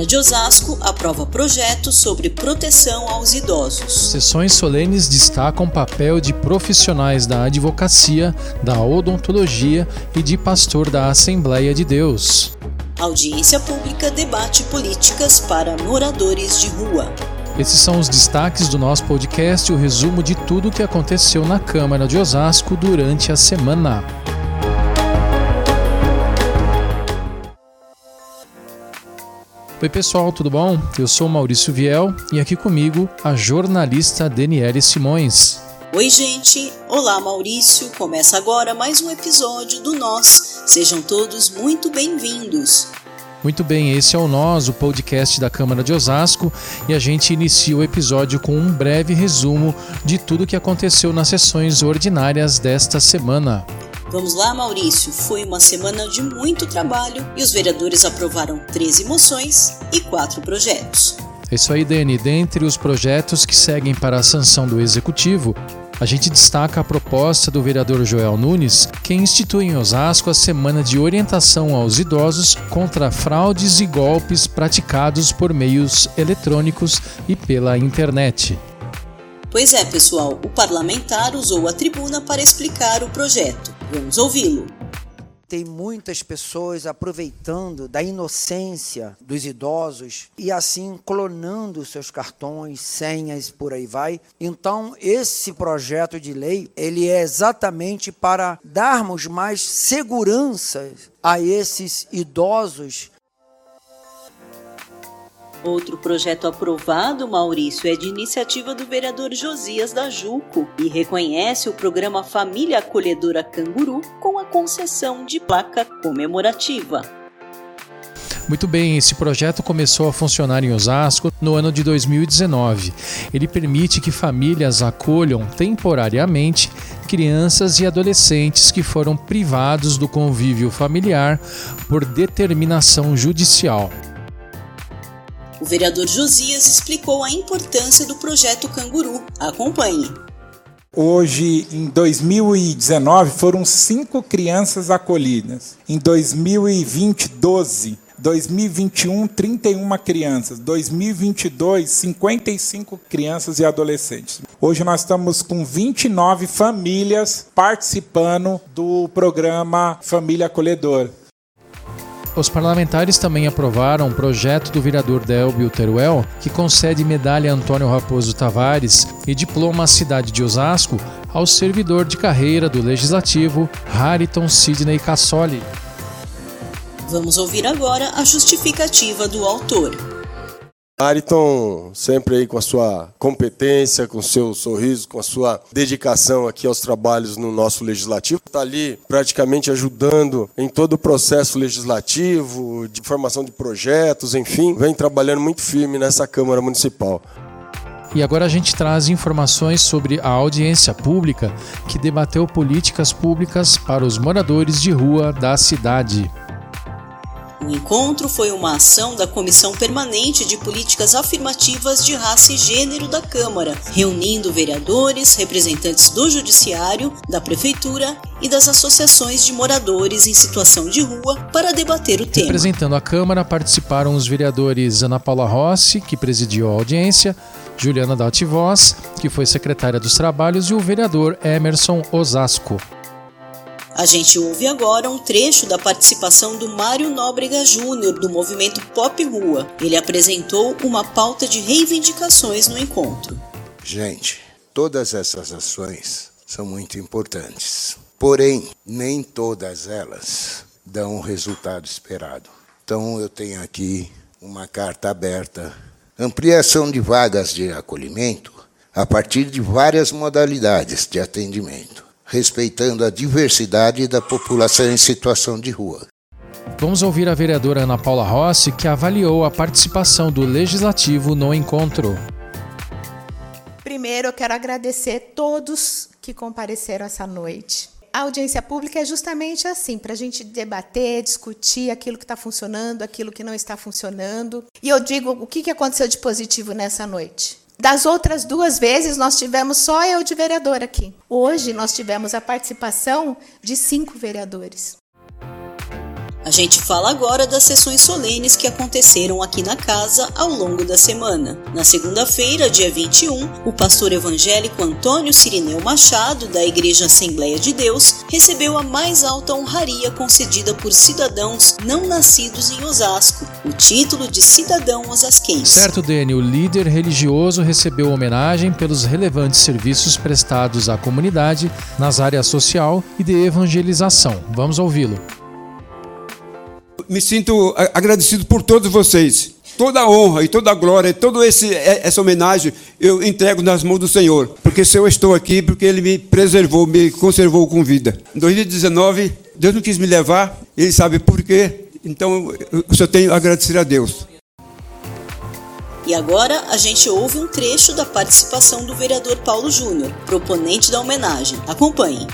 Câmara de Osasco aprova projeto sobre proteção aos idosos. Sessões solenes destacam o papel de profissionais da advocacia, da odontologia e de pastor da Assembleia de Deus. Audiência pública debate políticas para moradores de rua. Esses são os destaques do nosso podcast, o resumo de tudo o que aconteceu na Câmara de Osasco durante a semana. Oi, pessoal, tudo bom? Eu sou Maurício Viel e aqui comigo a jornalista Daniele Simões. Oi, gente! Olá, Maurício! Começa agora mais um episódio do Nós. Sejam todos muito bem-vindos. Muito bem, esse é o Nós, o podcast da Câmara de Osasco, e a gente inicia o episódio com um breve resumo de tudo o que aconteceu nas sessões ordinárias desta semana. Vamos lá, Maurício. Foi uma semana de muito trabalho e os vereadores aprovaram 13 moções e 4 projetos. É isso aí, Dani. Dentre os projetos que seguem para a sanção do Executivo, a gente destaca a proposta do vereador Joel Nunes, que institui em Osasco a Semana de Orientação aos Idosos contra fraudes e golpes praticados por meios eletrônicos e pela internet. Pois é, pessoal, o parlamentar usou a tribuna para explicar o projeto. Vamos ouvi-lo. Tem muitas pessoas aproveitando da inocência dos idosos e assim clonando seus cartões, senhas, por aí vai. Então, esse projeto de lei, ele é exatamente para darmos mais segurança a esses idosos Outro projeto aprovado, Maurício, é de iniciativa do vereador Josias da Juco e reconhece o programa Família Acolhedora Canguru com a concessão de placa comemorativa. Muito bem, esse projeto começou a funcionar em Osasco no ano de 2019. Ele permite que famílias acolham temporariamente crianças e adolescentes que foram privados do convívio familiar por determinação judicial. O vereador Josias explicou a importância do projeto Canguru. Acompanhe. Hoje, em 2019, foram cinco crianças acolhidas. Em 2020, 12. 2021, 31 crianças. 2022, 55 crianças e adolescentes. Hoje nós estamos com 29 famílias participando do programa Família Acolhedora. Os parlamentares também aprovaram um projeto do vereador Delbio Teruel que concede medalha Antônio Raposo Tavares e diploma Cidade de Osasco ao servidor de carreira do Legislativo Hariton Sidney Cassoli. Vamos ouvir agora a justificativa do autor. Ariton, sempre aí com a sua competência, com o seu sorriso, com a sua dedicação aqui aos trabalhos no nosso legislativo. Está ali praticamente ajudando em todo o processo legislativo, de formação de projetos, enfim, vem trabalhando muito firme nessa Câmara Municipal. E agora a gente traz informações sobre a audiência pública que debateu políticas públicas para os moradores de rua da cidade. O encontro foi uma ação da Comissão Permanente de Políticas Afirmativas de Raça e Gênero da Câmara, reunindo vereadores, representantes do Judiciário, da Prefeitura e das associações de moradores em situação de rua para debater o tema. Representando a Câmara participaram os vereadores Ana Paula Rossi, que presidiu a audiência, Juliana Daltivós, que foi secretária dos Trabalhos, e o vereador Emerson Osasco. A gente ouve agora um trecho da participação do Mário Nóbrega Júnior do movimento Pop Rua. Ele apresentou uma pauta de reivindicações no encontro. Gente, todas essas ações são muito importantes. Porém, nem todas elas dão o resultado esperado. Então, eu tenho aqui uma carta aberta. Ampliação de vagas de acolhimento a partir de várias modalidades de atendimento respeitando a diversidade da população em situação de rua. Vamos ouvir a vereadora Ana Paula Rossi, que avaliou a participação do Legislativo no encontro. Primeiro, eu quero agradecer todos que compareceram essa noite. A audiência pública é justamente assim, para a gente debater, discutir aquilo que está funcionando, aquilo que não está funcionando. E eu digo, o que aconteceu de positivo nessa noite? Das outras duas vezes, nós tivemos só eu de vereador aqui. Hoje, nós tivemos a participação de cinco vereadores. A gente fala agora das sessões solenes que aconteceram aqui na casa ao longo da semana. Na segunda-feira, dia 21, o pastor evangélico Antônio Cirineu Machado, da Igreja Assembleia de Deus, recebeu a mais alta honraria concedida por cidadãos não nascidos em Osasco, o título de cidadão osasquense. Certo, Dani, o líder religioso recebeu homenagem pelos relevantes serviços prestados à comunidade nas áreas social e de evangelização. Vamos ouvi-lo me sinto agradecido por todos vocês. Toda a honra e toda a glória, toda essa homenagem eu entrego nas mãos do Senhor. Porque se eu estou aqui, porque Ele me preservou, me conservou com vida. Em 2019, Deus não quis me levar, Ele sabe por quê. Então eu só tenho a agradecer a Deus. E agora a gente ouve um trecho da participação do vereador Paulo Júnior, proponente da homenagem. Acompanhe.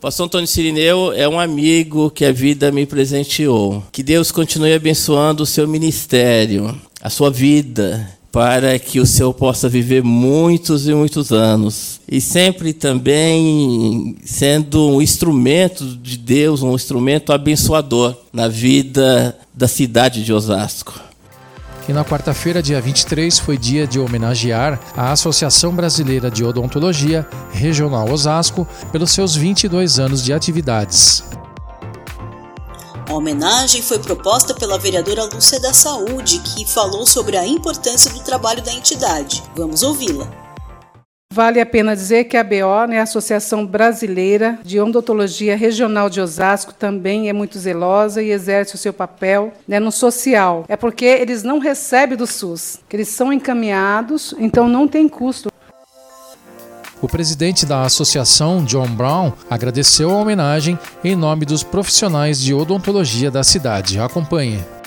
Pastor Antônio Sirineu é um amigo que a vida me presenteou. Que Deus continue abençoando o seu ministério, a sua vida, para que o Senhor possa viver muitos e muitos anos. E sempre também sendo um instrumento de Deus, um instrumento abençoador na vida da cidade de Osasco. E na quarta-feira, dia 23, foi dia de homenagear a Associação Brasileira de Odontologia Regional Osasco pelos seus 22 anos de atividades. A homenagem foi proposta pela vereadora Lúcia da Saúde, que falou sobre a importância do trabalho da entidade. Vamos ouvi-la. Vale a pena dizer que a BO, né, a Associação Brasileira de Odontologia Regional de Osasco, também é muito zelosa e exerce o seu papel né, no social. É porque eles não recebem do SUS, que eles são encaminhados, então não tem custo. O presidente da associação, John Brown, agradeceu a homenagem em nome dos profissionais de odontologia da cidade. Acompanhe.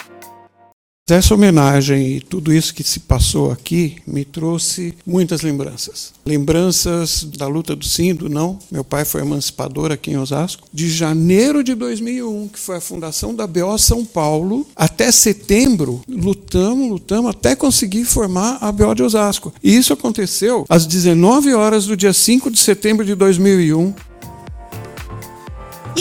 Essa homenagem e tudo isso que se passou aqui me trouxe muitas lembranças. Lembranças da luta do sim, do não. Meu pai foi emancipador aqui em Osasco. De janeiro de 2001, que foi a fundação da BO São Paulo, até setembro, lutamos, lutamos até conseguir formar a BO de Osasco. E isso aconteceu às 19 horas do dia 5 de setembro de 2001.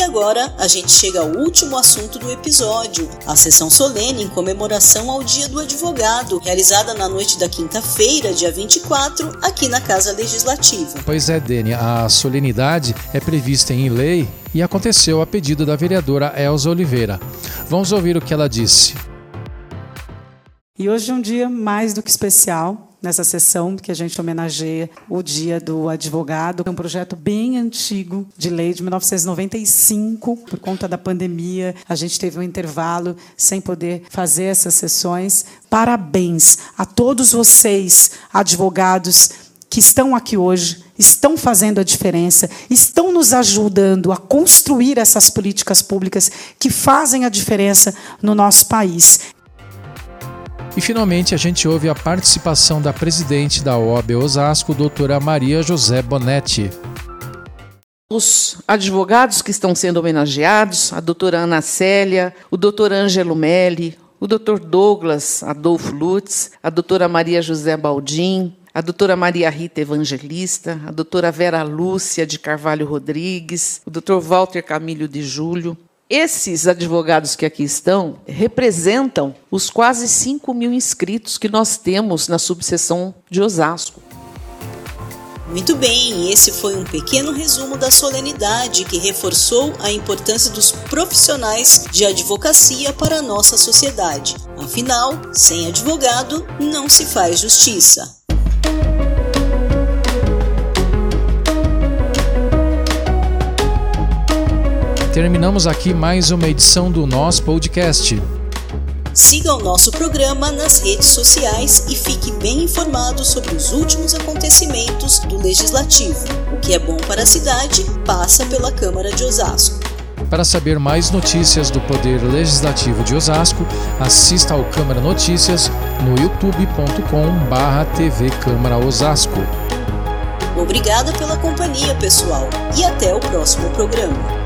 E agora a gente chega ao último assunto do episódio, a sessão solene em comemoração ao Dia do Advogado, realizada na noite da quinta-feira, dia 24, aqui na Casa Legislativa. Pois é, Dani, a solenidade é prevista em lei e aconteceu a pedido da vereadora Elza Oliveira. Vamos ouvir o que ela disse. E hoje é um dia mais do que especial, nessa sessão que a gente homenageia o Dia do Advogado. É um projeto bem antigo de lei de 1995. Por conta da pandemia, a gente teve um intervalo sem poder fazer essas sessões. Parabéns a todos vocês, advogados que estão aqui hoje, estão fazendo a diferença, estão nos ajudando a construir essas políticas públicas que fazem a diferença no nosso país. E finalmente a gente ouve a participação da presidente da OAB Osasco, doutora Maria José Bonetti. Os advogados que estão sendo homenageados, a doutora Ana Célia, o doutor Ângelo Melli, o doutor Douglas Adolfo Lutz, a doutora Maria José Baldim, a doutora Maria Rita Evangelista, a doutora Vera Lúcia de Carvalho Rodrigues, o doutor Walter Camilo de Júlio, esses advogados que aqui estão representam os quase 5 mil inscritos que nós temos na subseção de Osasco. Muito bem, esse foi um pequeno resumo da solenidade que reforçou a importância dos profissionais de advocacia para a nossa sociedade. Afinal, sem advogado não se faz justiça. Terminamos aqui mais uma edição do nosso podcast. Siga o nosso programa nas redes sociais e fique bem informado sobre os últimos acontecimentos do Legislativo. O que é bom para a cidade passa pela Câmara de Osasco. Para saber mais notícias do Poder Legislativo de Osasco, assista ao Câmara Notícias no youtube.com/tv Câmara Osasco. Obrigada pela companhia, pessoal, e até o próximo programa.